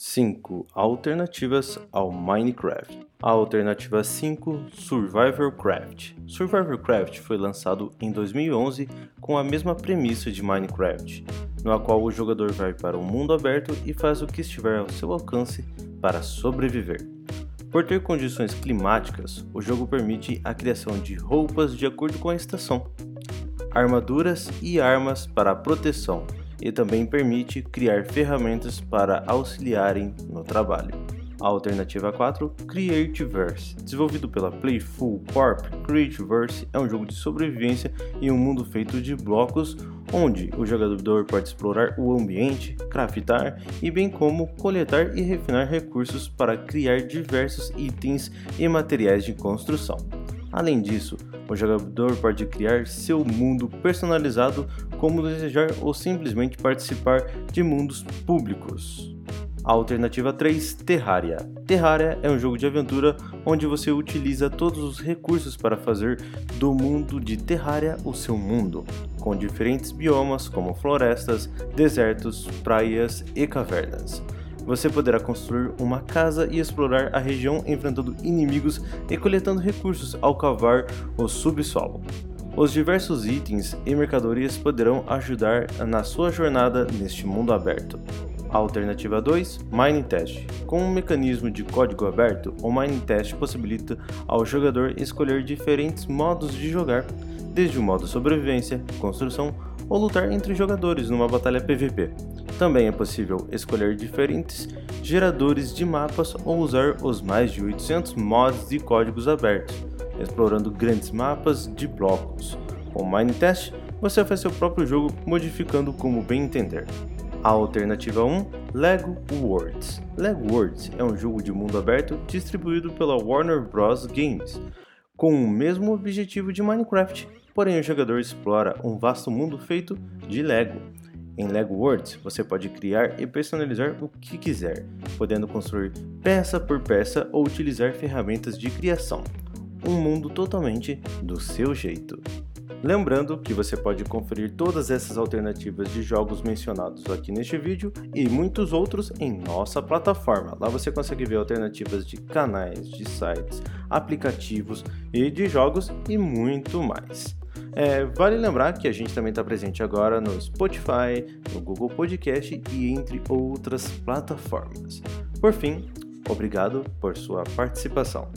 5 alternativas ao Minecraft. A alternativa 5, Survivor Craft. Survivor Craft foi lançado em 2011 com a mesma premissa de Minecraft, no qual o jogador vai para um mundo aberto e faz o que estiver ao seu alcance para sobreviver. Por ter condições climáticas, o jogo permite a criação de roupas de acordo com a estação, armaduras e armas para proteção, e também permite criar ferramentas para auxiliarem no trabalho. A alternativa 4, Creativerse. Desenvolvido pela Playful Corp, Creativerse é um jogo de sobrevivência em um mundo feito de blocos, onde o jogador pode explorar o ambiente, craftar e bem como coletar e refinar recursos para criar diversos itens e materiais de construção. Além disso, o jogador pode criar seu mundo personalizado como desejar ou simplesmente participar de mundos públicos. Alternativa 3, Terraria. Terraria é um jogo de aventura onde você utiliza todos os recursos para fazer do mundo de Terraria o seu mundo, com diferentes biomas como florestas, desertos, praias e cavernas você poderá construir uma casa e explorar a região enfrentando inimigos e coletando recursos ao cavar o subsolo. Os diversos itens e mercadorias poderão ajudar na sua jornada neste mundo aberto. Alternativa 2, Mining Test. Com um mecanismo de código aberto, o Mining Test possibilita ao jogador escolher diferentes modos de jogar, desde o modo sobrevivência, construção ou lutar entre jogadores numa batalha PVP. Também é possível escolher diferentes geradores de mapas ou usar os mais de 800 mods de códigos abertos, explorando grandes mapas de blocos. Com o Minetest, você faz seu próprio jogo modificando como bem entender. A alternativa 1, Lego Worlds. Lego Worlds é um jogo de mundo aberto distribuído pela Warner Bros. Games, com o mesmo objetivo de Minecraft, porém o jogador explora um vasto mundo feito de Lego. Em Lego Worlds, você pode criar e personalizar o que quiser, podendo construir peça por peça ou utilizar ferramentas de criação. Um mundo totalmente do seu jeito. Lembrando que você pode conferir todas essas alternativas de jogos mencionados aqui neste vídeo e muitos outros em nossa plataforma. Lá você consegue ver alternativas de canais, de sites, aplicativos e de jogos e muito mais. É, vale lembrar que a gente também está presente agora no Spotify, no Google Podcast e entre outras plataformas. Por fim, obrigado por sua participação.